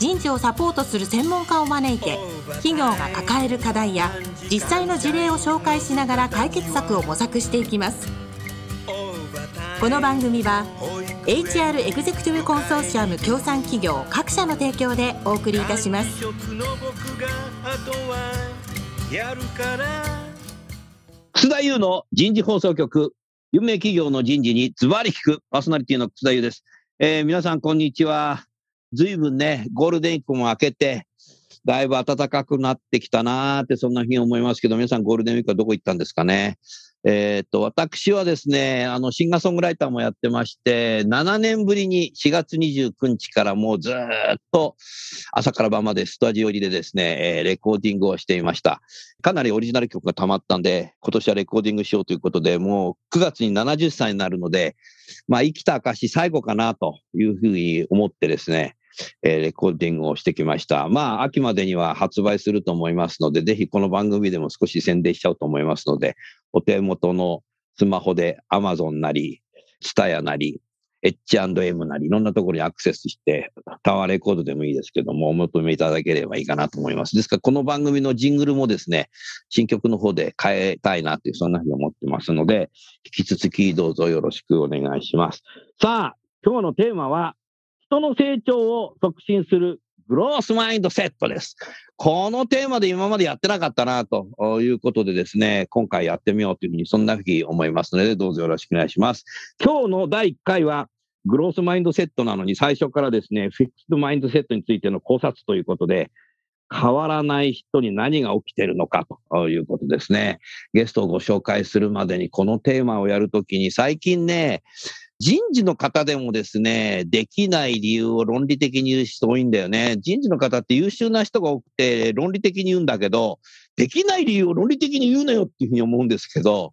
人事をサポートする専門家を招いて企業が抱える課題や実際の事例を紹介しながら解決策を模索していきます。この番組は HR エグゼクティブコンソーシアム協賛企業各社の提供でお送りいたします。楠田優の人事放送局有名企業の人事にズバリ聞くパーソナリティの楠田優です、えー、皆さんこんにちは。ずいぶんね、ゴールデンウィークも明けて、だいぶ暖かくなってきたなーって、そんなふうに思いますけど、皆さんゴールデンウィークはどこ行ったんですかね？えっ、と、私はですね、あの、シンガーソングライターもやってまして、7年ぶりに4月29日からもうずっと朝から晩までスタジオ入りでですね、えー、レコーディングをしていました。かなりオリジナル曲が溜まったんで、今年はレコーディングしようということで、もう9月に70歳になるので、まあ生きた証最後かなというふうに思ってですね、えー、レコーディングをしてきました。まあ、秋までには発売すると思いますので、ぜひこの番組でも少し宣伝しちゃおうと思いますので、お手元のスマホで Amazon なり、TSUTAYA なり、H&M なり、いろんなところにアクセスして、タワーレコードでもいいですけども、お求めいただければいいかなと思います。ですから、この番組のジングルもですね、新曲の方で変えたいなという、そんなふうに思ってますので、引き続きどうぞよろしくお願いします。さあ、今日のテーマは、人の成長を促進するグロースマインドセットです。このテーマで今までやってなかったなということでですね、今回やってみようというふうに、そんなふうに思いますので、どうぞよろしくお願いします。今日の第1回は、グロースマインドセットなのに、最初からですね、フィックスドマインドセットについての考察ということで、変わらない人に何が起きてるのかということですね。ゲストをご紹介するまでにこのテーマをやるときに最近ね、人事の方でもですね、できない理由を論理的に言う人多いんだよね。人事の方って優秀な人が多くて論理的に言うんだけど、できない理由を論理的に言うなよっていうふうに思うんですけど、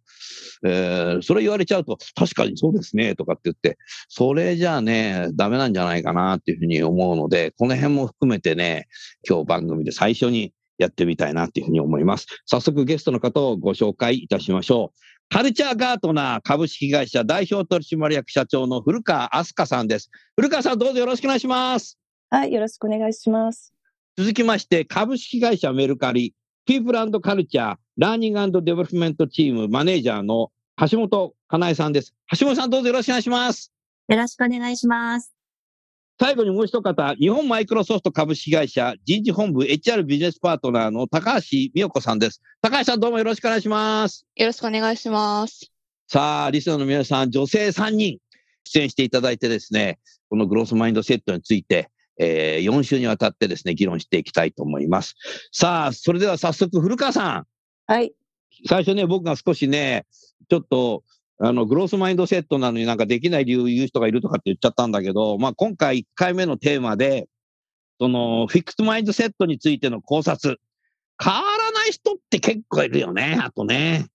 えー、それ言われちゃうと、確かにそうですね、とかって言って、それじゃあね、ダメなんじゃないかなっていうふうに思うので、この辺も含めてね、今日番組で最初にやってみたいなっていうふうに思います。早速ゲストの方をご紹介いたしましょう。カルチャーガートナー株式会社代表取締役社長の古川明日香さんです。古川さんどうぞよろしくお願いします。はい、よろしくお願いします。続きまして、株式会社メルカリ、ピープルカルチャー、ラーニングデベロップメントチームマネージャーの橋本かなえさんです。橋本さんどうぞよろしくお願いします。よろしくお願いします。最後にもう一方、日本マイクロソフト株式会社人事本部 HR ビジネスパートナーの高橋美代子さんです。高橋さんどうもよろしくお願いします。よろしくお願いします。さあ、リスナーの皆さん、女性3人出演していただいてですね、このグロースマインドセットについて、えー、4週にわたってですね、議論していきたいと思います。さあ、それでは早速、古川さん。はい。最初ね、僕が少しね、ちょっとあの、グロースマインドセットなのになんかできない理由言う人がいるとかって言っちゃったんだけど、まあ今回1回目のテーマで、その、フィックスマインドセットについての考察。変わらない人って結構いるよね、あとね。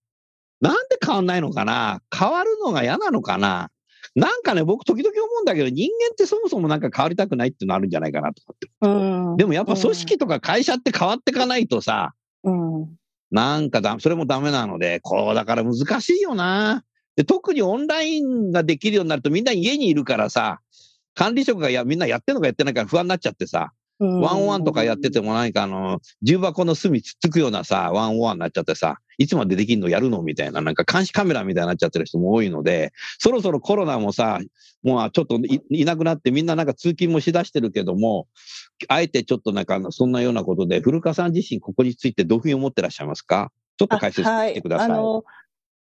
なんで変わんないのかな？変わるのが嫌なのかな？なんかね、僕時々思うんだけど、人間ってそもそもなんか変わりたくないっていうのあるんじゃないかなとかって。うん、でもやっぱ組織とか会社って変わっていかないとさ、うん、なんかだ、それもダメなので、こうだから難しいよな。で特にオンラインができるようになるとみんな家にいるからさ、管理職がやみんなやってんのかやってないか不安になっちゃってさ、ワンオワンとかやってても何かあの、重箱の隅つっつくようなさ、ワンオワンになっちゃってさ、いつまでできんのやるのみたいな、なんか監視カメラみたいになっちゃってる人も多いので、そろそろコロナもさ、もうちょっといなくなってみんななんか通勤もしだしてるけども、あえてちょっとなんかそんなようなことで、古川さん自身ここについてどういうふうに思ってらっしゃいますか？ちょっと解説してください。はい、あの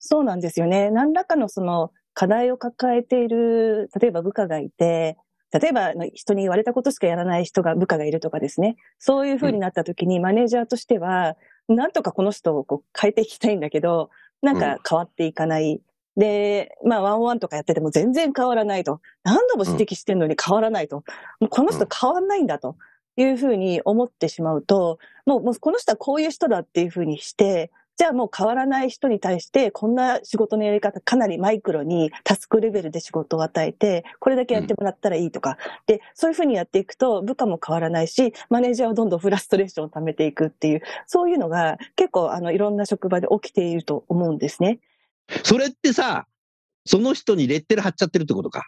そうなんですよね。何らかのその課題を抱えている、例えば部下がいて、例えば人に言われたことしかやらない人が、部下がいるとかですね。そういうふうになった時に、マネージャーとしては、なんとかこの人をこう変えていきたいんだけど、なんか変わっていかない。うん、で、まあ、ワンワンとかやってても全然変わらないと。何度も指摘してんのに変わらないと。もうこの人変わんないんだというふうに思ってしまうと、もうもうこの人はこういう人だっていうふうにして、じゃあもう変わらない人に対して、こんな仕事のやり方、かなりマイクロにタスクレベルで仕事を与えて、これだけやってもらったらいいとか。で、そういうふうにやっていくと、部下も変わらないし、マネージャーはどんどんフラストレーションを溜めていくっていう、そういうのが結構、あの、いろんな職場で起きていると思うんですね。それってさ、その人にレッテル貼っちゃってるってことか。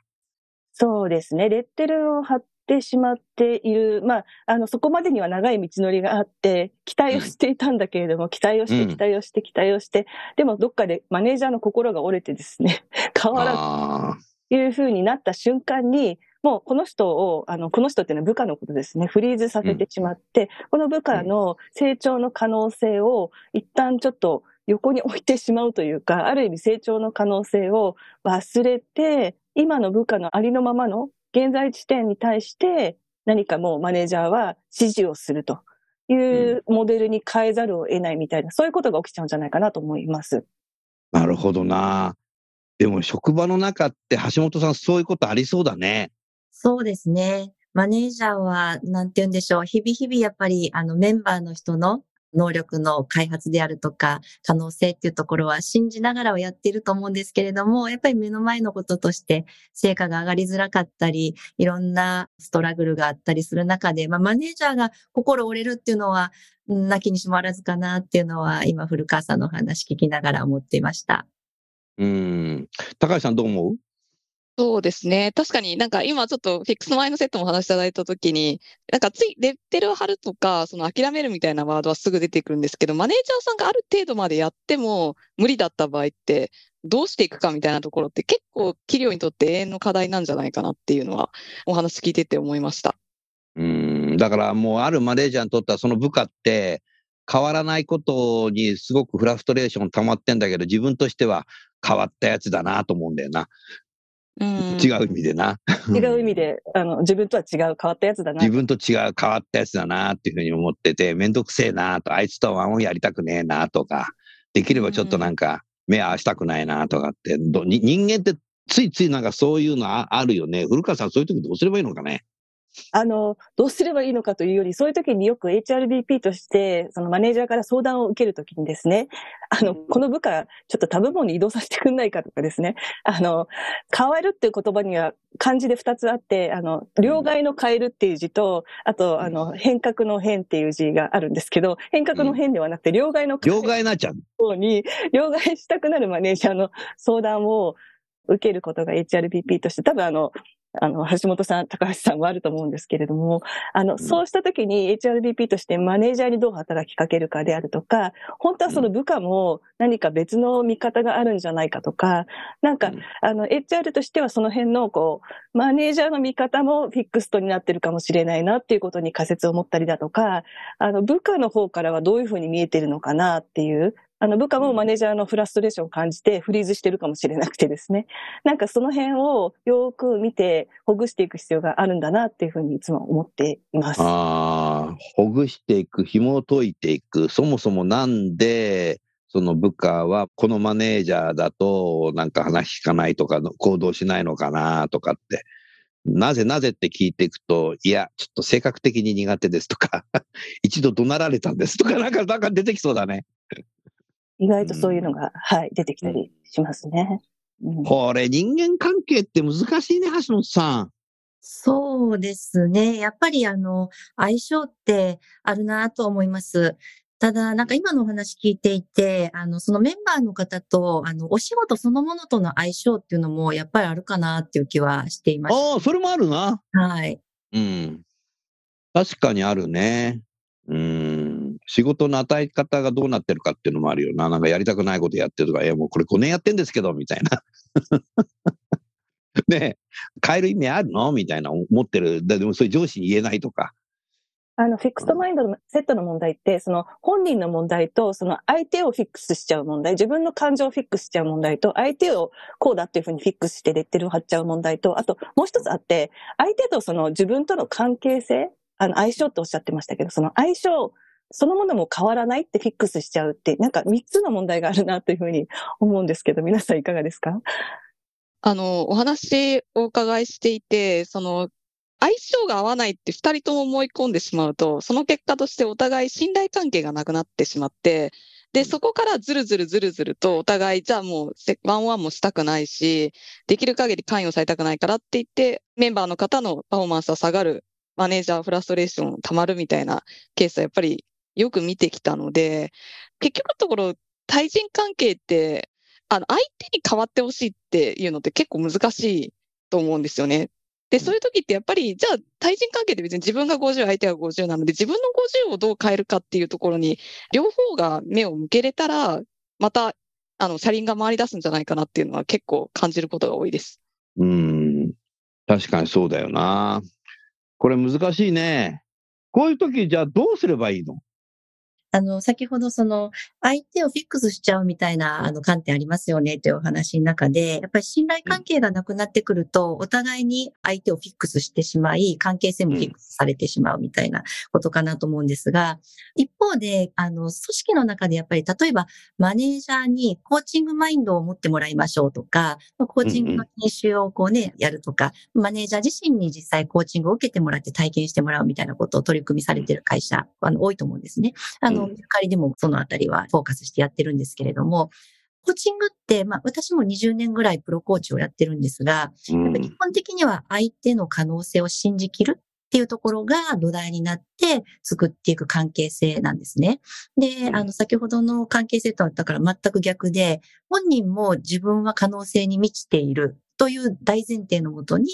そうですね。レッテルを貼ってしまっている。まあ、あの、そこまでには長い道のりがあって、期待をしていたんだけれども、期待をして、うん期待をして、期待をして、でもどっかでマネージャーの心が折れてですね、変わらずあというふうになった瞬間に、もうこの人を、あの、この人っていうのは部下のことですね、フリーズさせてしまって、この部下の成長の可能性を一旦ちょっと横に置いてしまうというか、ある意味成長の可能性を忘れて、今の部下のありのままの現在地点に対して何かもうマネージャーは指示をするというモデルに変えざるを得ないみたいな、そういうことが起きちゃうんじゃないかなと思います。あ、なるほどな。でも職場の中って橋本さんそういうことありそうだね。そうですね。マネージャーは、なんて言うんでしょう。日々日々やっぱり、あの、メンバーの人の能力の開発であるとか、可能性っていうところは信じながらはやっていると思うんですけれども、やっぱり目の前のこととして成果が上がりづらかったり、いろんなストラグルがあったりする中で、まあ、マネージャーが心折れるっていうのは、うんなきにしもあらずかなっていうのは、今、古川さんのお話聞きながら思っていました。うん。高橋さんどう思う？そうですね。確かになんか今ちょっとフィックスマインドセットもお話しいただいたときに、なんかついレッテルを貼るとか、その諦めるみたいなワードはすぐ出てくるんですけど、マネージャーさんがある程度までやっても無理だった場合って、どうしていくかみたいなところって結構企業にとって永遠の課題なんじゃないかなっていうのはお話聞いてて思いました。うん。だからもうあるマネージャーにとってはその部下って変わらないことにすごくフラストレーション溜まってんだけど、自分としては変わったやつだなと思うんだよな。うん違う意味でな。違う意味で、あの、自分とは違う変わったやつだな自。分と違う変わったやつだなっていうふうに思ってて、めんどくせえなと、あいつとはもうやりたくねえなとか、できればちょっとなんか目合わしたくないなとかって、どに人間ってついついなんかそういうのああるよね。古川さんそういう時どうすればいいのかね。あの、どうすればいいのかというより、そういう時によく HRBP として、そのマネージャーから相談を受けるときにですね、あの、この部下、ちょっと他部門に移動させてくんないかとかですね、あの、変わるっていう言葉には漢字で2つあって、あの、両替の変えるっていう字と、あと、あの、変革の変っていう字があるんですけど、変革の変ではなくて、両替の変両替になっちゃう。方に、両替したくなるマネージャーの相談を受けることが HRBP として、多分あの、あの、橋本さん、高橋さんもあると思うんですけれども、あの、そうした時に HRBP としてマネージャーにどう働きかけるかであるとか、本当はその部下も何か別の見方があるんじゃないかとか、なんかうん、あの、HR としてはその辺の、こう、マネージャーの見方もフィックストになってるかもしれないなっていうことに仮説を持ったりだとか、あの、部下の方からはどういうふうに見えてるのかなっていう、あの、部下もマネージャーのフラストレーションを感じてフリーズしてるかもしれなくてですね。なんかその辺をよく見てほぐしていく必要があるんだなっていうふうにいつも思っています。ああ、ほぐしていく、紐を解いていく。そもそもなんで、その部下はこのマネージャーだとなんか話聞かないとか行動しないのかなとかって。なぜなぜって聞いていくと、いや、ちょっと性格的に苦手ですとか、一度怒鳴られたんですとか、なんか、なんか出てきそうだね。意外とそういうのが、はい、出てきたりしますね。うんこれ人間関係って難しいね、橋本さん。そうですね。やっぱりあの、相性ってあるなと思います。ただ、なんか今のお話聞いていて、あの、そのメンバーの方と、あの、お仕事そのものとの相性っていうのもやっぱりあるかなっていう気はしていましああ、それもあるな。た。はい。うん。確かにあるね。うん。仕事の与え方がどうなってるかっていうのもあるよな。なんかやりたくないことやってるとか、いやもうこれ5年やってんですけど、みたいな。ね変える意味あるの？みたいな思ってる。でもそれ上司に言えないとか。あの、 fixed mind のセットの問題って、その本人の問題と、その相手をフィックスしちゃう問題、自分の感情をフィックスしちゃう問題と、相手をこうだっていうふうにフィックスしてレッテルを貼っちゃう問題と、あともう一つあって、相手とその自分との関係性、あの、相性っておっしゃってましたけど、その相性、そのものも変わらないってフィックスしちゃうって、なんか三つの問題があるなというふうに思うんですけど、皆さんいかがですか？あの、お話をお伺いしていて、その、相性が合わないって二人とも思い込んでしまうと、その結果としてお互い信頼関係がなくなってしまって、で、そこからずるずるずるずると、お互い、じゃあもう、ワンワンもしたくないし、できる限り関与されたくないからって言って、メンバーの方のパフォーマンスは下がる、マネージャーフラストレーション溜まるみたいなケースはやっぱりよく見てきたので、結局のところ、対人関係って、あの、相手に変わってほしいっていうのって結構難しいと思うんですよね。で、そういう時ってやっぱり、じゃあ対人関係で別に自分が50、相手が50なので、自分の50をどう変えるかっていうところに、両方が目を向けれたら、また、あの、車輪が回り出すんじゃないかなっていうのは結構感じることが多いです。うん。確かにそうだよな。これ難しいね。こういう時、じゃあどうすればいいの？あの、先ほどその、相手をフィックスしちゃうみたいな、あの、観点ありますよねというお話の中で、やっぱり信頼関係がなくなってくると、お互いに相手をフィックスしてしまい、関係性もフィックスされてしまうみたいなことかなと思うんですが、一方で、あの、組織の中でやっぱり、例えば、マネージャーにコーチングマインドを持ってもらいましょうとか、コーチングの研修をこうね、やるとか、マネージャー自身に実際コーチングを受けてもらって体験してもらうみたいなことを取り組みされている会社、あの、多いと思うんですね。あの、メルカリでもそのあたりはフォーカスしてやってるんですけれども、コーチングって、まあ私も20年ぐらいプロコーチをやってるんですが、やっぱ基本的には相手の可能性を信じきるっていうところが土台になって作っていく関係性なんですね。で、あの、先ほどの関係性とはだから全く逆で、本人も自分は可能性に満ちているという大前提のもとに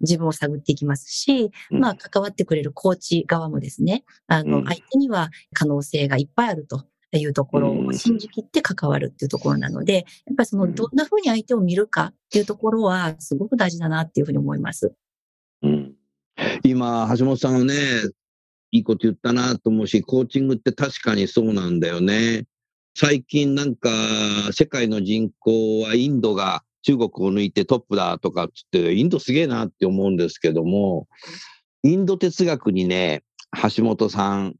自分を探っていきますし、まあ関わってくれるコーチ側もですね、あの、相手には可能性がいっぱいあると。いうところを信じきって関わるっていうところなので、やっぱりそのどんな風に相手を見るかっていうところはすごく大事だなっていうふうに思います。うん、今、橋本さんがね、いいこと言ったなと思うし、コーチングって確かにそうなんだよね。最近なんか世界の人口はインドが中国を抜いてトップだとかっつって、インドすげえなって思うんですけども、インド哲学にね、橋本さん、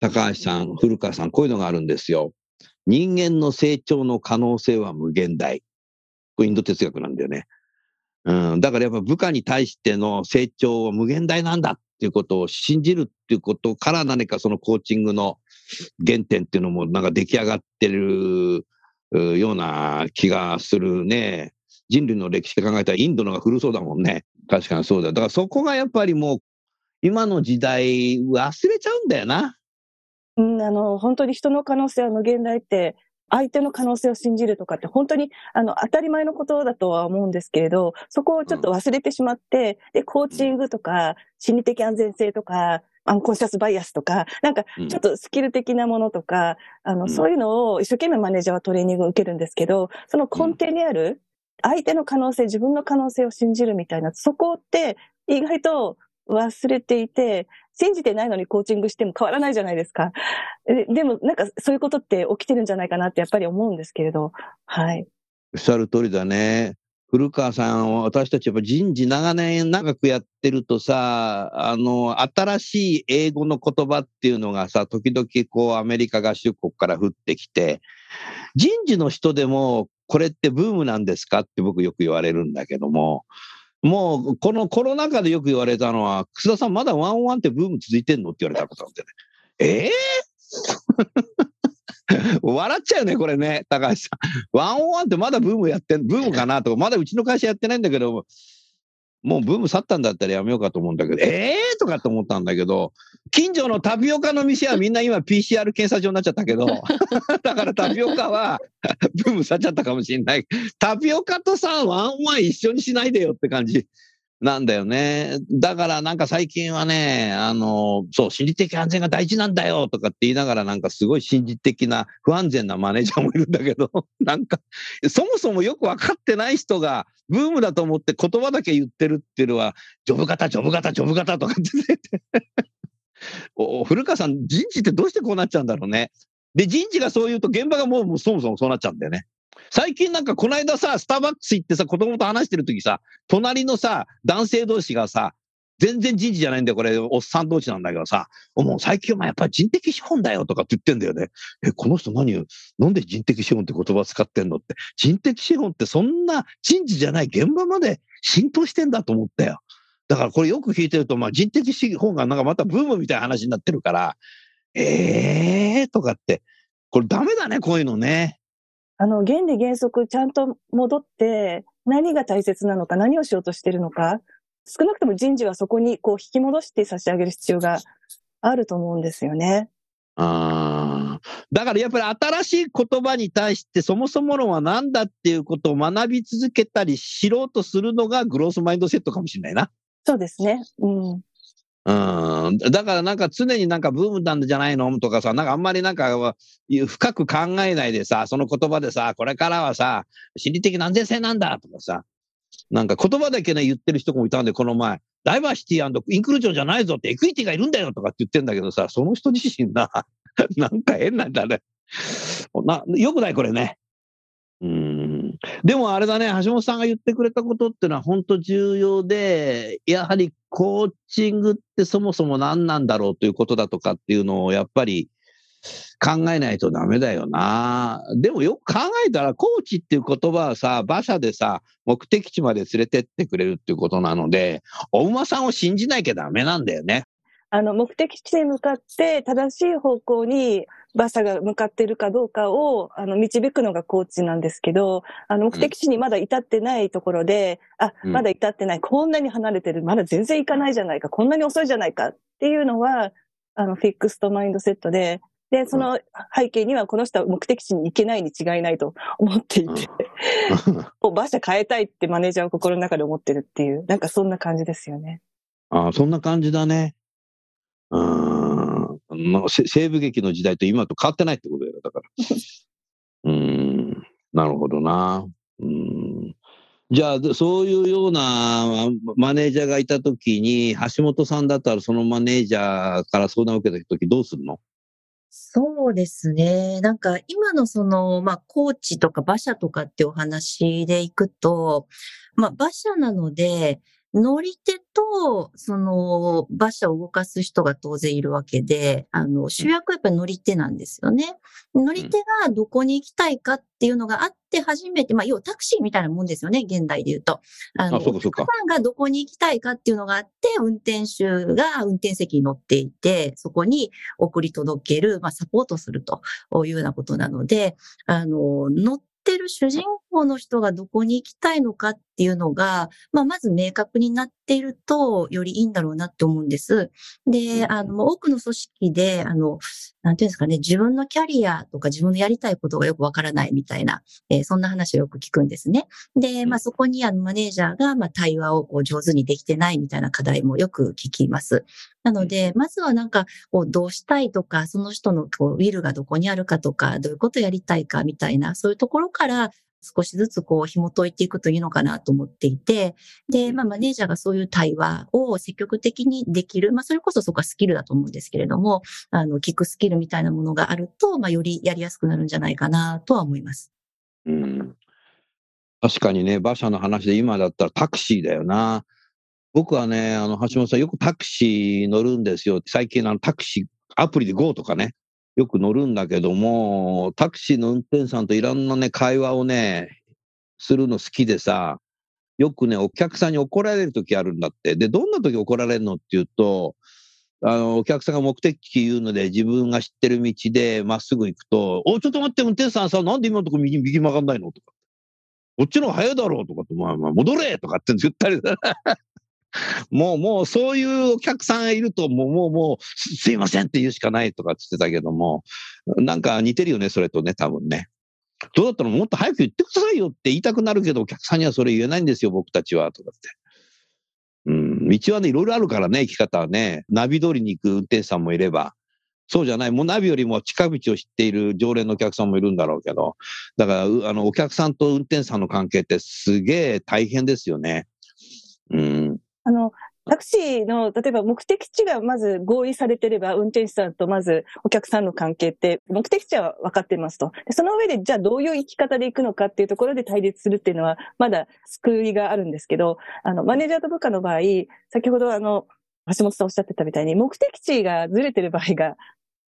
高橋さん、古川さん、こういうのがあるんですよ。人間の成長の可能性は無限大。これインド哲学なんだよね。うん、だからやっぱ部下に対しての成長は無限大なんだっていうことを信じるっていうことから何かそのコーチングの原点っていうのもなんか出来上がってるような気がするね。人類の歴史で考えたらインドのが古そうだもんね。確かにそうだ。だからそこがやっぱりもう、今の時代忘れちゃうんだよな。うん、あの、本当に人の可能性は無限大って、相手の可能性を信じるとかって本当にあの当たり前のことだとは思うんですけれど、そこをちょっと忘れてしまって、で、コーチングとか心理的安全性とか、アンコンシャスバイアスとか、なんかちょっとスキル的なものとか、あの、そういうのを一生懸命マネージャーはトレーニングを受けるんですけど、その根底にある相手の可能性、自分の可能性を信じるみたいな、そこって意外と忘れていて、信じてないのにコーチングしても変わらないじゃないですか。でも、なんかそういうことって起きてるんじゃないかなってやっぱり思うんですけれど、はい。おっしゃる通りだね。古川さん、私たちやっぱ人事長年長くやってるとさ、あの、新しい英語の言葉っていうのがさ、時々こうアメリカ合衆国から降ってきて、人事の人でもこれってブームなんですかって僕よく言われるんだけども、もうこのコロナ禍でよく言われたのは、楠田さんまだワンワンってブーム続いてんのって言われたことなんでね。えー、笑っちゃうね、これね、高橋さん。ワンオンワンってまだブームやってん、ブームかなとか、まだうちの会社やってないんだけど、もうブーム去ったんだったらやめようかと思うんだけど、ええー、とかって思ったんだけど、近所のタピオカの店はみんな今 PCR 検査場になっちゃったけど、だからタピオカは ブーム去っちゃったかもしれない。タピオカとさ、ワンワン一緒にしないでよって感じ。なんだよね。だからなんか最近はね、あの、そう、心理的安全が大事なんだよとかって言いながらなんかすごい心理的な不安全なマネージャーもいるんだけど、なんか、そもそもよくわかってない人がブームだと思って言葉だけ言ってるっていうのは、ジョブ型、ジョブ型、ジョブ型とかって言って お古川さん、人事ってどうしてこうなっちゃうんだろうね。で、人事がそう言うと現場がもうそもそもそうなっちゃうんだよね。最近なんかこの間さ、スターバックス行ってさ、子供と話してる時さ、隣のさ、男性同士がさ、全然人事じゃないんだよ、これ、おっさん同士なんだけどさ、もう最近はやっぱり人的資本だよとかって言ってんだよね。え、この人何を、なんで人的資本って言葉使ってんのって。人的資本ってそんな人事じゃない現場まで浸透してんだと思ったよ。だからこれよく聞いてると、まあ人的資本がなんかまたブームみたいな話になってるから、ええーとかって、これダメだね、こういうのね。あの、原理原則ちゃんと戻って、何が大切なのか、何をしようとしてるのか、少なくとも人事はそこにこう引き戻して差し上げる必要があると思うんですよね。あーだからやっぱり新しい言葉に対してそもそも論は何だっていうことを学び続けたり知ろうとするのがグロースマインドセットかもしれないな。そうですね。うん。うん。だからなんか常になんかブームなんじゃないの？とかさ、なんかあんまりなんか深く考えないでさ、その言葉でさ、これからはさ、心理的安全性なんだとかさ、なんか言葉だけね言ってる人もいたんで、この前、ダイバーシティインクルージョンじゃないぞってエクイティがいるんだよとかって言ってんだけどさ、その人自身な、なんか変なんだね。な、よくないこれね。うん。でもあれだね、橋本さんが言ってくれたことっていうのは本当重要で、やはりコーチングってそもそも何なんだろうということだとかっていうのをやっぱり考えないとダメだよな。でもよく考えたらコーチっていう言葉はさ、馬車でさ、目的地まで連れてってくれるっていうことなので、お馬さんを信じなきゃダメなんだよね。あの、目的地に向かって正しい方向に馬車が向かっているかどうかを、あの、導くのがコーチなんですけど、あの、目的地にまだ至ってないところで、あ、うん。まだ至ってない、こんなに離れてる、まだ全然行かないじゃないか、こんなに遅いじゃないかっていうのは、あの、フィックストマインドセットで、で、その背景にはこの人は目的地に行けないに違いないと 思っていて、もう馬車変えたいってマネージャーは心の中で思ってるっていう、なんかそんな感じですよね。ああ、そんな感じだね。うーん。まあせ西部劇の時代と今と変わってないってことだよ、だから。うーん。なるほどな。うーん。じゃあ、でそういうようなマネージャーがいたときに、橋本さんだったらそのマネージャーから相談を受けたときどうするの？そうですね。なんか今のその、まあ、コーチとか馬車とかってお話でいくと、まあ、馬車なので、乗り手と、その、馬車を動かす人が当然いるわけで、あの、主役はやっぱり乗り手なんですよね。乗り手がどこに行きたいかっていうのがあって初めて、まあ、要はタクシーみたいなもんですよね、現代で言うと。あの、あそうかそうかお客さんがどこに行きたいかっていうのがあって、運転手が運転席に乗っていて、そこに送り届ける、まあ、サポートするというようなことなので、あの、乗ってる主人公の人がどこに行きたいのかっていうのが、まあ、まず明確になっていると、よりいいんだろうなって思うんです。で、あの、多くの組織で、あの、なんていうんですかね、自分のキャリアとか自分のやりたいことがよくわからないみたいな、えーそんな話をよく聞くんですね。で、まあ、そこにあのマネージャーが、まあ、対話をこう上手にできてないみたいな課題もよく聞きます。なので、まずはなんか、こうどうしたいとか、その人のこうウィルがどこにあるかとか、どういうことやりたいかみたいな、そういうところから少しずつこう紐解いていくといいのかなと思っていて、で、まあ、マネージャーがそういう対話を積極的にできる、まあ、それこそそこはスキルだと思うんですけれども、あの、聞くスキルみたいなものがあると、まあ、よりやりやすくなるんじゃないかなとは思います。うん。確かにね、馬車の話で今だったらタクシーだよな。僕はね、あの、橋本さんよくタクシー乗るんですよ。最近あのタクシー、アプリで GO とかね、よく乗るんだけども、タクシーの運転手さんといろんなね、会話をね、するの好きでさ、よくね、お客さんに怒られる時あるんだって。で、どんな時怒られるのっていうと、あの、お客さんが目的地言うので、自分が知ってる道でまっすぐ行くと、お、ちょっと待って、運転手さんさ、なんで今のとこ右、右曲がんないの？とか。こっちの方が早いだろうとかって、まあまあ、戻れとかって言ったり。もう、もう、そういうお客さんがいると、もう、もう、もう、すすいませんって言うしかないとかって言ってたけども、なんか似てるよね、それとね、多分ね。どうだったらもっと早く言ってくださいよって言いたくなるけど、お客さんにはそれ言えないんですよ、僕たちは、とかって。うん、道はね、いろいろあるからね、生き方はね。ナビ通りに行く運転手さんもいれば、そうじゃない、もうナビよりも近道を知っている常連のお客さんもいるんだろうけど、だから、あの、お客さんと運転手さんの関係ってすげえ大変ですよね。うん。あの、タクシーの、例えば目的地がまず合意されてれば、運転手さんとまずお客さんの関係って、目的地は分かってますと。でその上で、じゃあどういう生き方で行くのかっていうところで対立するっていうのは、まだ救いがあるんですけど、あの、マネージャーと部下の場合、先ほどあの、橋本さんおっしゃってたみたいに、目的地がずれてる場合が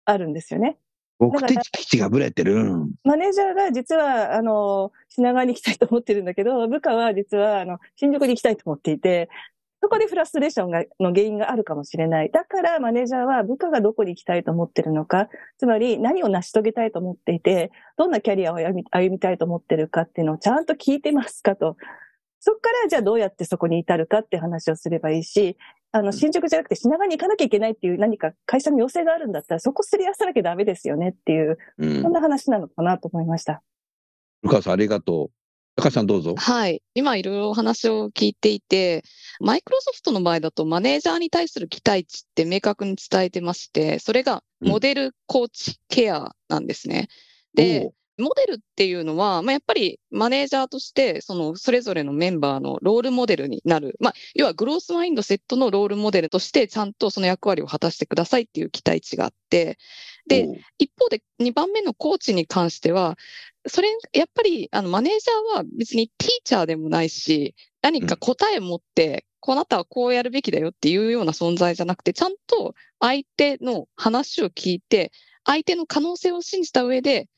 あるんですよね。目的地がぶれてる？うんマネージャーが実は、あの、品川に行きたいと思ってるんだけど、部下は実は、あの、新宿に行きたいと思っていて、そこでフラストレーションがの原因があるかもしれない。だからマネージャーは部下がどこに行きたいと思ってるのか、つまり何を成し遂げたいと思っていて、どんなキャリアを歩み歩みたいと思ってるかっていうのをちゃんと聞いてますかと。そこからじゃあどうやってそこに至るかって話をすればいいし、あの、新宿じゃなくて品川に行かなきゃいけないっていう何か会社の要請があるんだったら、そこすり合わさなきゃダメですよねっていう、うんそん。な話なのかなと思いました。古川さん、ありがとう。高橋さん、どうぞ。はい。今いろいろお話を聞いていて、マイクロソフトの場合だとマネージャーに対する期待値って明確に伝えてまして、それがモデルコーチケアなんですね。で、モデルっていうのは、まあ、やっぱりマネージャーとして、そのそれぞれのメンバーのロールモデルになる。まあ、要はグロースマインドセットのロールモデルとして、ちゃんとその役割を果たしてくださいっていう期待値があって、で一方で2番目のコーチに関しては、それ、やっぱり、あの、マネージャーは別にティーチャーでもないし、何か答え持って、こうあなたはこうやるべきだよっていうような存在じゃなくて、ちゃんと相手の話を聞いて、相手の可能性を信じた上で、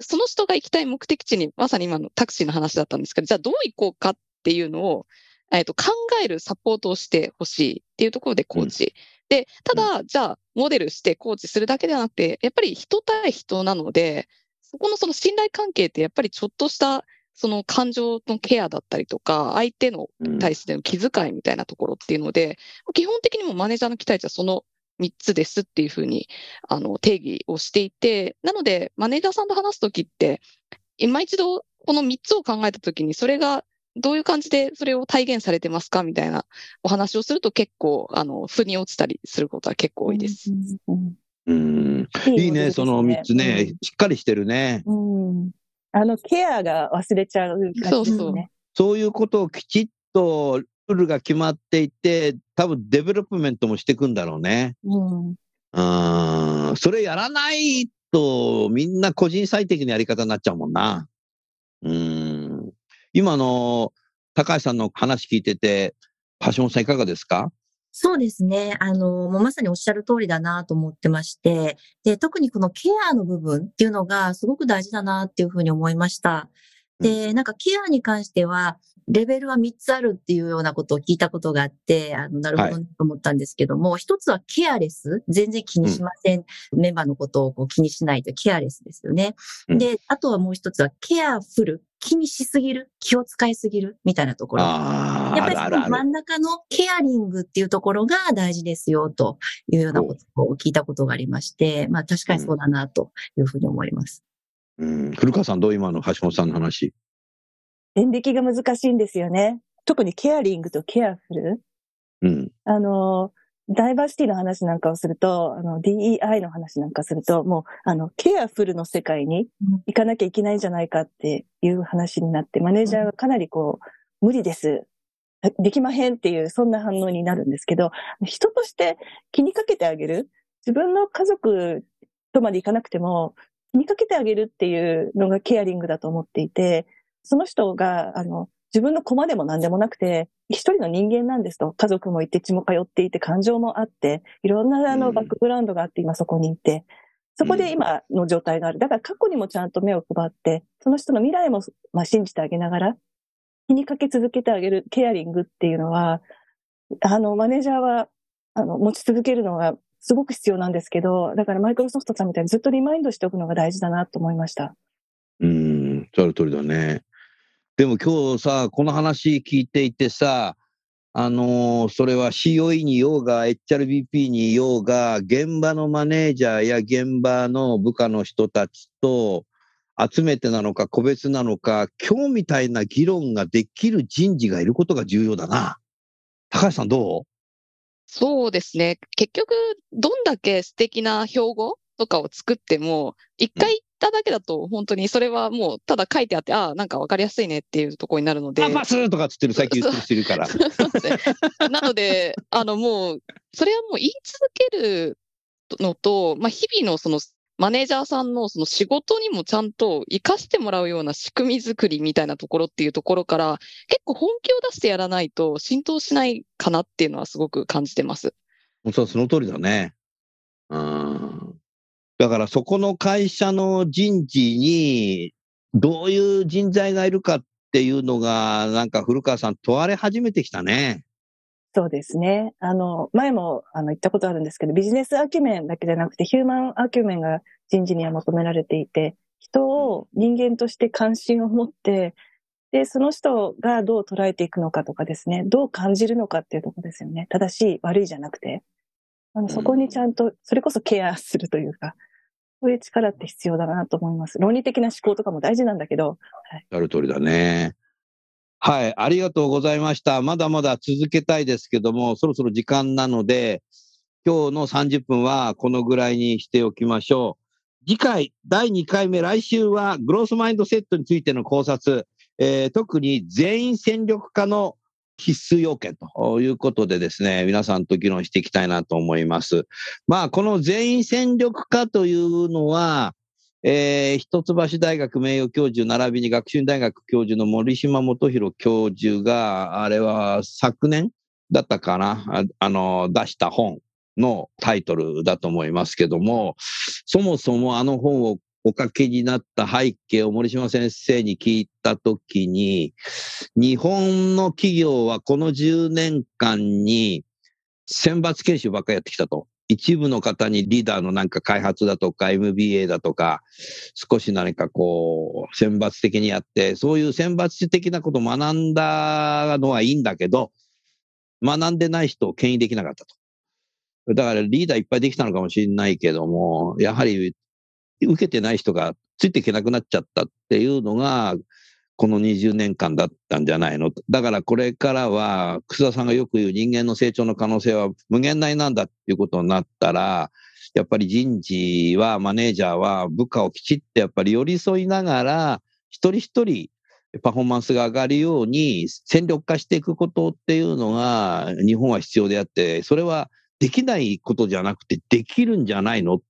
その人が行きたい目的地に、まさに今のタクシーの話だったんですけど、じゃあどう行こうかっていうのを、えっ、と、考えるサポートをしてほしいっていうところでコーチ。で、ただ、じゃあ、モデルしてコーチするだけではなくて、やっぱり人対人なので、そこのその信頼関係ってやっぱりちょっとしたその感情のケアだったりとか、相手のうん対しての気遣いみたいなところっていうので、基本的にもマネージャーの期待値はその3つですっていうふうにあの定義をしていて、なのでマネージャーさんと話すときって、今一度この3つを考えたときに、それがどういう感じでそれを体現されてますかみたいなお話をすると結構、あの、腑に落ちたりすることは結構多いです。うんうんうん。いいいね、その3つね、しっかりしてるね。うん。うんあの、ケアが忘れちゃう感じですね。そうそうそういうことをきちっとルールが決まっていて、多分 development もしていくんだろうね。うん。うん。それやらないと、みんな個人最適なやり方になっちゃうもんな。うん。今の高橋さんの話聞いてて、橋本さんいかがですか？そうですね。あの、もうまさにおっしゃる通りだなと思ってまして、で、特にこのケアの部分っていうのがすごく大事だなっていうふうに思いました。で、なんかケアに関しては、レベルは3つあるっていうようなことを聞いたことがあって、あの、なるほどねと思ったんですけども、一つはケアレス。全然気にしません。メンバーのことをこう気にしないとケアレスですよね。うんで、あとはもう一つはケアフル。気にしすぎる。気を使いすぎる。みたいなところ。やっぱり。真ん中のケアリングっていうところが大事ですよというようなことを聞いたことがありまして、まあ確かにそうだなというふうに思います。うん、古川さんどう今の橋本さんの話？演歴が難しいんですよね。特にケアリングとケアフル。うん。あの、ダイバーシティの話なんかをすると、あの、DEI の話なんかすると、もう、あの、ケアフルの世界に行かなきゃいけないんじゃないかっていう話になって、マネージャーがかなりこう、無理です。できまへんっていう、そんな反応になるんですけど、人として気にかけてあげる。自分の家族とまでいかなくても、気にかけてあげるっていうのがケアリングだと思っていて、その人が、あの、自分の駒でも何でもなくて、一人の人間なんですと。家族もいて、血も通っていて、感情もあって、いろんなあうんのバックグラウンドがあって、今そこにいて、そこで今の状態がある。だから過去にもちゃんと目を配って、その人の未来も、まあ、信じてあげながら、気にかけ続けてあげるケアリングっていうのは、あの、マネージャーは、あの、持ち続けるのがすごく必要なんですけど、だからマイクロソフトさんみたいにずっとリマインドしておくのが大事だなと思いました。うん、その通りだね。でも今日さ、この話聞いていてさ、あのーそれは COE にいようが、HRBP にいようが、現場のマネージャーや現場の部下の人たちと集めてなのか個別なのか、今日みたいな議論ができる人事がいることが重要だな。高橋さんどう？そうですね。結局、どんだけ素敵な標語とかを作っても、一回っただけだと、本当にそれはもう、ただ書いてあって、ああ、なんかわかりやすいねっていうところになるので。うパスとかっつってる最近言ってる人いるから。なので、あのもう、それはもう言い続けるのと、まあ、日々のそのマネージャーさんのその仕事にもちゃんと活かしてもらうような仕組み作りみたいなところっていうところから、結構本気を出してやらないと浸透しないかなっていうのはすごく感じてます。そう、その通りだね。うん。だからそこの会社の人事にどういう人材がいるかっていうのが、なんか古川さん問われ始めてきたね。そうですね。あの、前もあの言ったことあるんですけど、ビジネスアキュメンだけじゃなくて、ヒューマンアキュメンが人事には求められていて、人を人間として関心を持って、で、その人がどう捉えていくのかとかですね、どう感じるのかっていうところですよね。正しい、悪いじゃなくて。あのそこにちゃんと、それこそケアするというか、そういう力って必要だなと思います。論理的な思考とかも大事なんだけど。はい、ある通りだね。はい、ありがとうございました。まだまだ続けたいですけども、そろそろ時間なので、今日の30分はこのぐらいにしておきましょう。次回、第2回目、来週はグロースマインドセットについての考察、えー、特に全員戦力化の必須要件ということでですね、皆さんと議論していきたいなと思います。まあ、この全員戦力化というのは、えー、一橋大学名誉教授並びに学習院大学教授の森島元弘教授が、あれは昨年だったかな、ああの、出した本のタイトルだと思いますけども、そもそもあの本をおかけになった背景を森島先生に聞いたときに、日本の企業はこの10年間に選抜研修ばっかりやってきたと。一部の方にリーダーのなんか開発だとか MBA だとか、少し何かこう、選抜的にやって、そういう選抜的なことを学んだのはいいんだけど、学んでない人を牽引できなかったと。だからリーダーいっぱいできたのかもしれないけども、やはり受けてない人がついていけなくなっちゃったっていうのが、この20年間だったんじゃないの？だからこれからは、楠田さんがよく言う人間の成長の可能性は無限大なんだっていうことになったら、やっぱり人事は、マネージャーは部下をきちっとやっぱり寄り添いながら、一人一人パフォーマンスが上がるように戦力化していくことっていうのが日本は必要であって、それはできないことじゃなくてできるんじゃないの？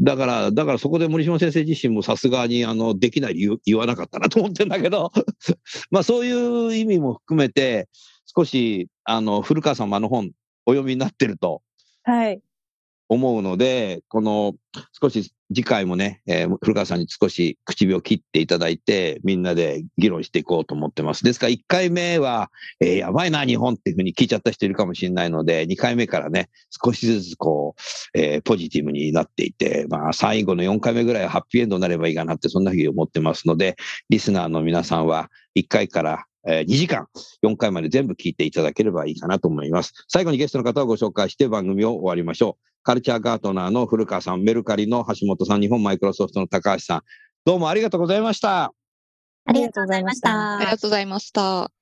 だから、だからそこで森島先生自身もさすがに、あの、できない理由言わなかったなと思ってんだけど まあそういう意味も含めて、少し、あの、古川様の本、お読みになってると。はい。思うので、この少し次回もね、えー、古川さんに少し口火を切っていただいて、みんなで議論していこうと思ってます。ですから1回目は、えー、やばいな、日本っていうふうに聞いちゃった人いるかもしれないので、2回目からね、少しずつこう、えー、ポジティブになっていて、まあ最後の4回目ぐらいはハッピーエンドになればいいかなって、そんなふうに思ってますので、リスナーの皆さんは1回からえー、2時間、4回まで全部聞いていただければいいかなと思います。最後にゲストの方をご紹介して番組を終わりましょう。カルチャーガートナーの古川さん、メルカリの橋本さん、日本マイクロソフトの高橋さん、どうもありがとうございました。ありがとうございました。ありがとうございました。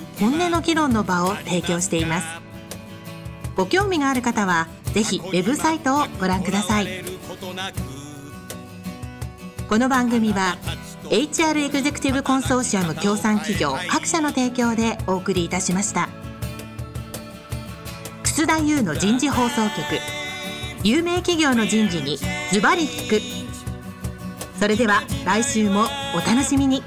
本音の議論の場を提供しています。ご興味がある方はぜひウェブサイトをご覧ください。この番組は HR エグゼクティブコンソーシアム協賛企業各社の提供でお送りいたしました。楠田優の人事放送局有名企業の人事にズバリ聞く。それでは来週もお楽しみに。